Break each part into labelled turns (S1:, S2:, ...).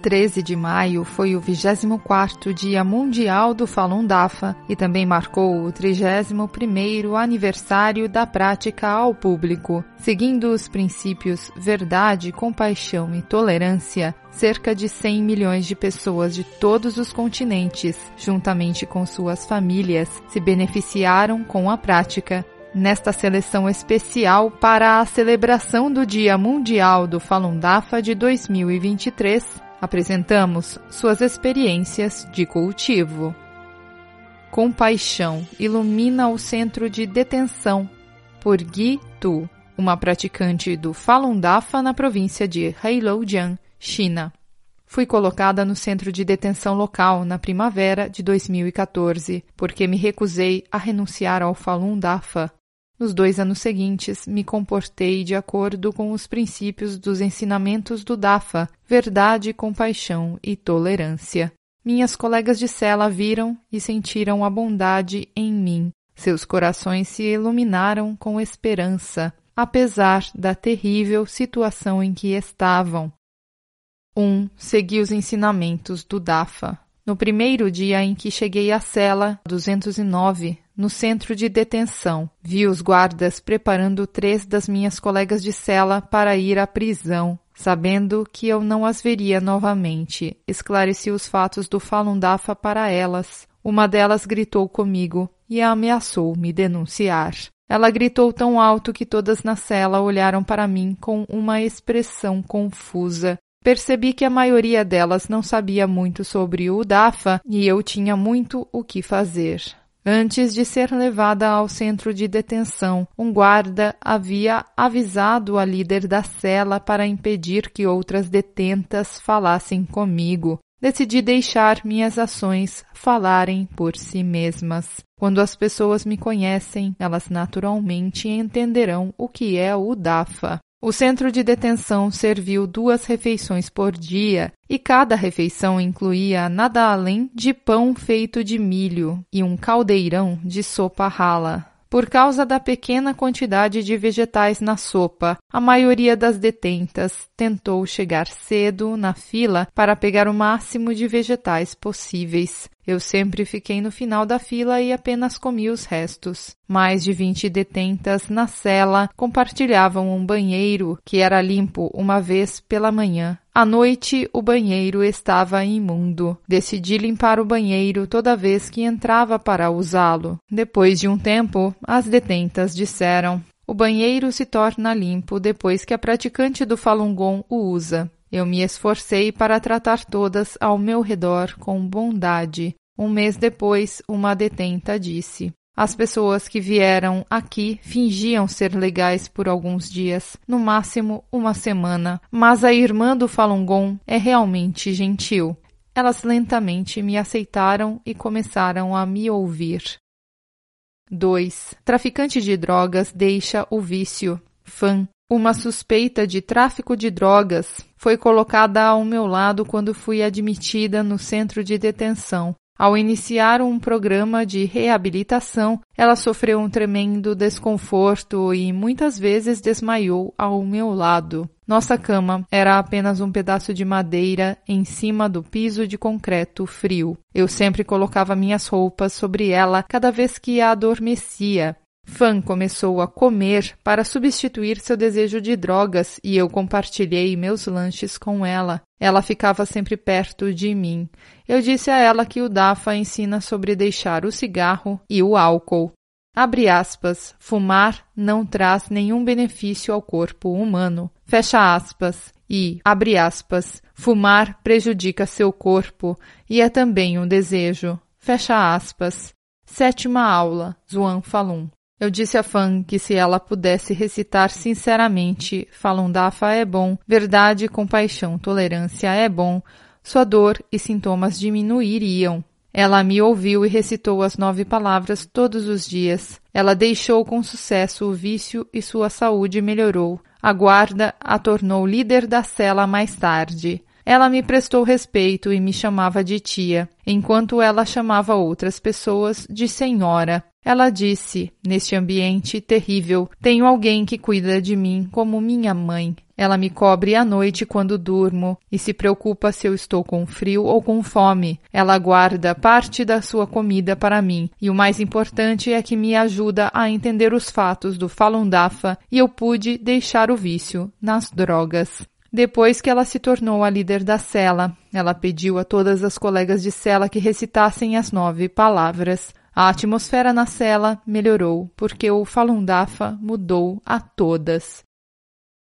S1: 13 de maio foi o 24º Dia Mundial do Falun Dafa e também marcou o 31º aniversário da prática ao público. Seguindo os princípios verdade, compaixão e tolerância, cerca de 100 milhões de pessoas de todos os continentes, juntamente com suas famílias, se beneficiaram com a prática. Nesta seleção especial para a celebração do Dia Mundial do Falun Dafa de 2023, Apresentamos suas experiências de cultivo. Compaixão ilumina o centro de detenção por Gui Tu, uma praticante do Falun Dafa na província de Heilongjiang, China. Fui colocada no centro de detenção local na primavera de 2014 porque me recusei a renunciar ao Falun Dafa nos dois anos seguintes, me comportei de acordo com os princípios dos ensinamentos do DAFA, verdade, compaixão e tolerância. Minhas colegas de cela viram e sentiram a bondade em mim. Seus corações se iluminaram com esperança, apesar da terrível situação em que estavam. 1. Um, segui os ensinamentos do DAFA. No primeiro dia em que cheguei à cela 209, no centro de detenção. Vi os guardas preparando três das minhas colegas de cela para ir à prisão. Sabendo que eu não as veria novamente, esclareci os fatos do Falun Dafa para elas. Uma delas gritou comigo e ameaçou me denunciar. Ela gritou tão alto que todas na cela olharam para mim com uma expressão confusa. Percebi que a maioria delas não sabia muito sobre o Dafa e eu tinha muito o que fazer. Antes de ser levada ao centro de detenção, um guarda havia avisado a líder da cela para impedir que outras detentas falassem comigo. Decidi deixar minhas ações falarem por si mesmas. Quando as pessoas me conhecem, elas naturalmente entenderão o que é o DAFA. O centro de detenção serviu duas refeições por dia e cada refeição incluía nada além de pão feito de milho e um caldeirão de sopa rala. Por causa da pequena quantidade de vegetais na sopa, a maioria das detentas tentou chegar cedo na fila para pegar o máximo de vegetais possíveis. Eu sempre fiquei no final da fila e apenas comi os restos. Mais de vinte detentas na cela compartilhavam um banheiro que era limpo uma vez pela manhã. À noite, o banheiro estava imundo. Decidi limpar o banheiro toda vez que entrava para usá-lo. Depois de um tempo, as detentas disseram: O banheiro se torna limpo depois que a praticante do Falun Gong o usa. Eu me esforcei para tratar todas ao meu redor com bondade. Um mês depois, uma detenta disse: As pessoas que vieram aqui fingiam ser legais por alguns dias, no máximo uma semana, mas a irmã do Falun Gong é realmente gentil. Elas lentamente me aceitaram e começaram a me ouvir. 2. Traficante de drogas deixa o vício. Fã. Uma suspeita de tráfico de drogas foi colocada ao meu lado quando fui admitida no centro de detenção. Ao iniciar um programa de reabilitação, ela sofreu um tremendo desconforto e muitas vezes desmaiou ao meu lado. Nossa cama era apenas um pedaço de madeira em cima do piso de concreto frio. Eu sempre colocava minhas roupas sobre ela cada vez que a adormecia. Fan começou a comer para substituir seu desejo de drogas e eu compartilhei meus lanches com ela. Ela ficava sempre perto de mim. Eu disse a ela que o DAFA ensina sobre deixar o cigarro e o álcool. Abre aspas, fumar não traz nenhum benefício ao corpo humano. Fecha aspas. E, abre aspas, fumar prejudica seu corpo e é também um desejo. Fecha aspas. Sétima aula, Zuan Falun. Eu disse a Fan que se ela pudesse recitar sinceramente Falun Dafa é bom, verdade, compaixão, tolerância é bom, sua dor e sintomas diminuiriam. Ela me ouviu e recitou as nove palavras todos os dias. Ela deixou com sucesso o vício e sua saúde melhorou. A guarda a tornou líder da cela mais tarde. Ela me prestou respeito e me chamava de tia, enquanto ela chamava outras pessoas de senhora. Ela disse: Neste ambiente terrível, tenho alguém que cuida de mim como minha mãe. Ela me cobre à noite quando durmo e se preocupa se eu estou com frio ou com fome. Ela guarda parte da sua comida para mim e o mais importante é que me ajuda a entender os fatos do Falun Dafa e eu pude deixar o vício nas drogas. Depois que ela se tornou a líder da cela, ela pediu a todas as colegas de cela que recitassem as nove palavras. A atmosfera na cela melhorou porque o Falun Dafa mudou a todas.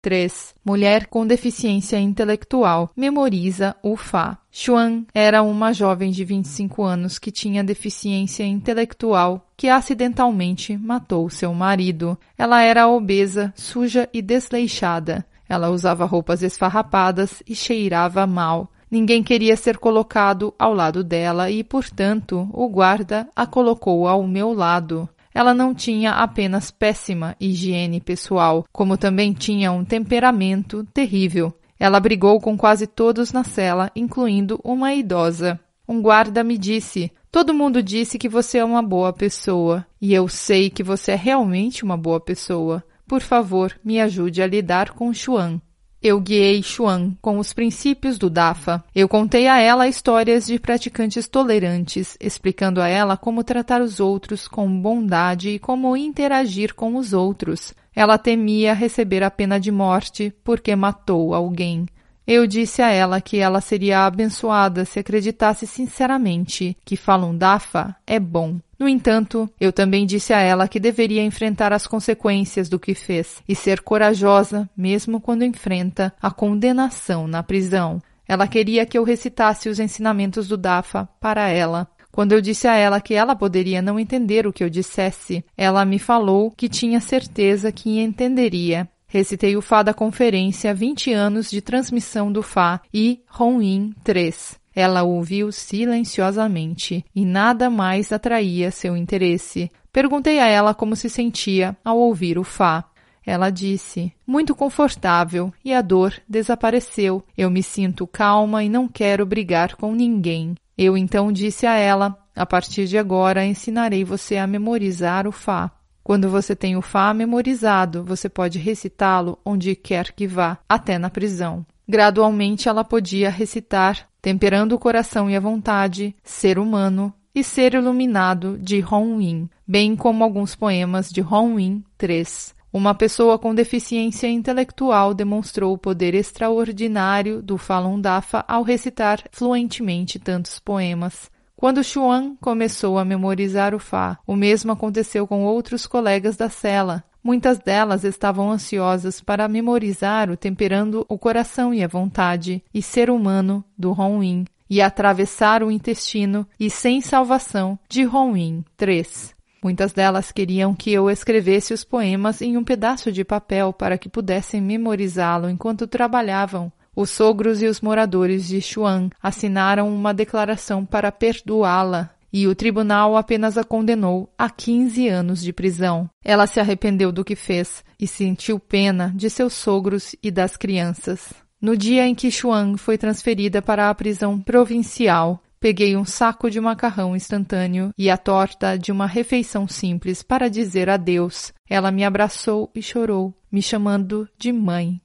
S1: 3. Mulher com deficiência intelectual memoriza o Fá. Xuan era uma jovem de 25 anos que tinha deficiência intelectual que acidentalmente matou seu marido. Ela era obesa, suja e desleixada. Ela usava roupas esfarrapadas e cheirava mal. Ninguém queria ser colocado ao lado dela e, portanto, o guarda a colocou ao meu lado. Ela não tinha apenas péssima higiene pessoal, como também tinha um temperamento terrível. Ela brigou com quase todos na cela, incluindo uma idosa. Um guarda me disse: Todo mundo disse que você é uma boa pessoa, e eu sei que você é realmente uma boa pessoa. Por favor, me ajude a lidar com Xuan. Eu guiei Xuan com os princípios do DAFA. Eu contei a ela histórias de praticantes tolerantes, explicando a ela como tratar os outros com bondade e como interagir com os outros. Ela temia receber a pena de morte porque matou alguém. Eu disse a ela que ela seria abençoada se acreditasse sinceramente que Falun Dafa é bom. No entanto, eu também disse a ela que deveria enfrentar as consequências do que fez e ser corajosa mesmo quando enfrenta a condenação na prisão. Ela queria que eu recitasse os ensinamentos do Dafa para ela. Quando eu disse a ela que ela poderia não entender o que eu dissesse, ela me falou que tinha certeza que entenderia Recitei o Fá da conferência 20 anos de transmissão do Fá e Ronin 3. Ela ouviu silenciosamente e nada mais atraía seu interesse. Perguntei a ela como se sentia ao ouvir o Fá. Ela disse: Muito confortável e a dor desapareceu. Eu me sinto calma e não quero brigar com ninguém. Eu então disse a ela: A partir de agora ensinarei você a memorizar o Fá. Quando você tem o Fá memorizado, você pode recitá-lo onde quer que vá, até na prisão. Gradualmente ela podia recitar, temperando o coração e a vontade, ser humano e ser iluminado de Hong bem como alguns poemas de Hong 3. Uma pessoa com deficiência intelectual demonstrou o poder extraordinário do Falun Dafa ao recitar fluentemente tantos poemas. Quando Xuan começou a memorizar o Fá, o mesmo aconteceu com outros colegas da cela. Muitas delas estavam ansiosas para memorizar o temperando o coração e a vontade e ser humano do Hong e atravessar o intestino e sem salvação de Hong 3. Muitas delas queriam que eu escrevesse os poemas em um pedaço de papel para que pudessem memorizá-lo enquanto trabalhavam. Os sogros e os moradores de Xuan assinaram uma declaração para perdoá-la e o tribunal apenas a condenou a 15 anos de prisão. Ela se arrependeu do que fez e sentiu pena de seus sogros e das crianças. No dia em que Xuan foi transferida para a prisão provincial, peguei um saco de macarrão instantâneo e a torta de uma refeição simples para dizer adeus. Ela me abraçou e chorou, me chamando de mãe.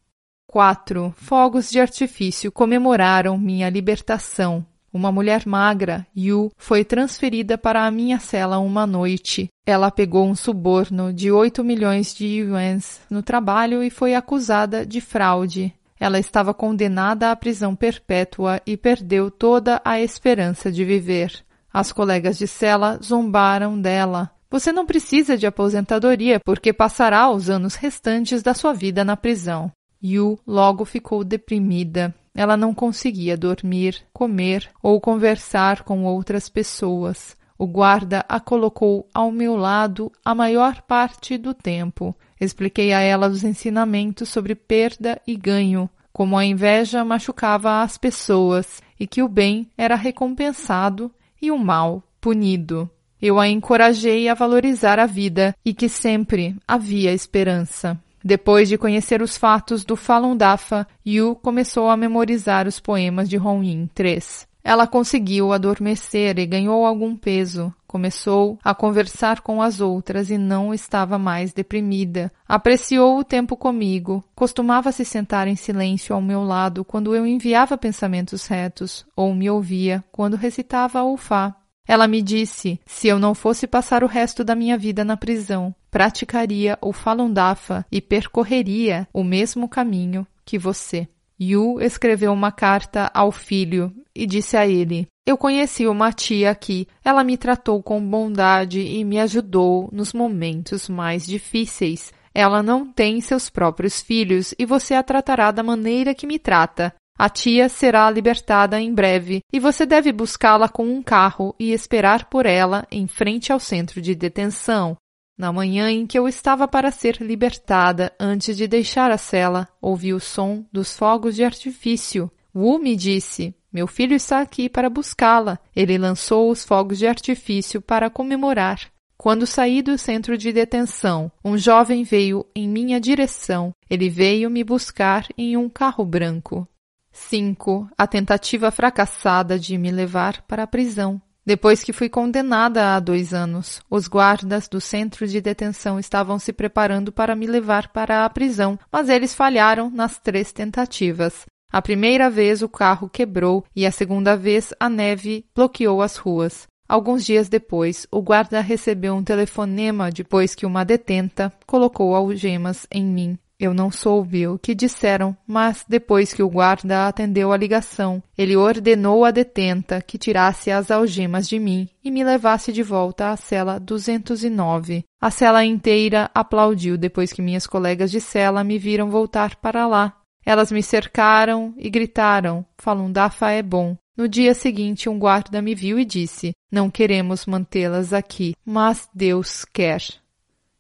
S1: 4. Fogos de artifício comemoraram minha libertação. Uma mulher magra, Yu, foi transferida para a minha cela uma noite. Ela pegou um suborno de 8 milhões de yuans no trabalho e foi acusada de fraude. Ela estava condenada à prisão perpétua e perdeu toda a esperança de viver. As colegas de cela zombaram dela. Você não precisa de aposentadoria porque passará os anos restantes da sua vida na prisão. Yu logo ficou deprimida. Ela não conseguia dormir, comer ou conversar com outras pessoas. O guarda a colocou ao meu lado a maior parte do tempo. Expliquei a ela os ensinamentos sobre perda e ganho, como a inveja machucava as pessoas e que o bem era recompensado e o mal punido. Eu a encorajei a valorizar a vida e que sempre havia esperança. Depois de conhecer os fatos do Falun Dafa, Yu começou a memorizar os poemas de Hong 3. Ela conseguiu adormecer e ganhou algum peso. Começou a conversar com as outras e não estava mais deprimida. Apreciou o tempo comigo. Costumava se sentar em silêncio ao meu lado quando eu enviava pensamentos retos, ou me ouvia quando recitava o Fá. Ela me disse: se eu não fosse passar o resto da minha vida na prisão, praticaria o Falun Dafa e percorreria o mesmo caminho que você. Yu escreveu uma carta ao filho e disse a ele: Eu conheci uma tia aqui. Ela me tratou com bondade e me ajudou nos momentos mais difíceis. Ela não tem seus próprios filhos e você a tratará da maneira que me trata. A tia será libertada em breve e você deve buscá-la com um carro e esperar por ela em frente ao centro de detenção. Na manhã em que eu estava para ser libertada, antes de deixar a cela, ouvi o som dos fogos de artifício. Wu me disse: Meu filho está aqui para buscá-la. Ele lançou os fogos de artifício para comemorar. Quando saí do centro de detenção, um jovem veio em minha direção. Ele veio me buscar em um carro branco. 5. A tentativa fracassada de me levar para a prisão. Depois que fui condenada há dois anos, os guardas do centro de detenção estavam se preparando para me levar para a prisão, mas eles falharam nas três tentativas. A primeira vez o carro quebrou e a segunda vez a neve bloqueou as ruas. Alguns dias depois, o guarda recebeu um telefonema depois que uma detenta colocou algemas em mim. Eu não soube o que disseram, mas depois que o guarda atendeu a ligação, ele ordenou à detenta que tirasse as algemas de mim e me levasse de volta à cela 209. A cela inteira aplaudiu depois que minhas colegas de cela me viram voltar para lá. Elas me cercaram e gritaram: Falundafa é bom. No dia seguinte, um guarda me viu e disse: Não queremos mantê-las aqui, mas Deus quer.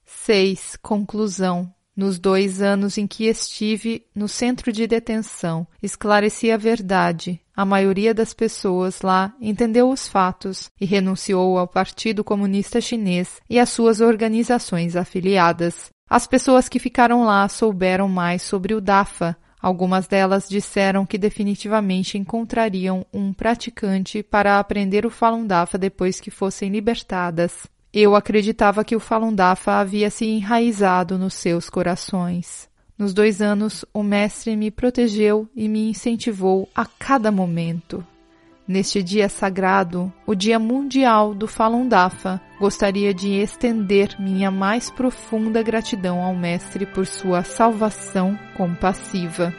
S1: 6. Conclusão nos dois anos em que estive no centro de detenção, esclareci a verdade. A maioria das pessoas lá entendeu os fatos e renunciou ao Partido Comunista Chinês e às suas organizações afiliadas. As pessoas que ficaram lá souberam mais sobre o DAFA. Algumas delas disseram que definitivamente encontrariam um praticante para aprender o Falun Dafa depois que fossem libertadas. Eu acreditava que o Falun Dafa havia se enraizado nos seus corações. Nos dois anos, o mestre me protegeu e me incentivou a cada momento. Neste dia sagrado, o Dia Mundial do Falun Dafa, gostaria de estender minha mais profunda gratidão ao Mestre por sua salvação compassiva.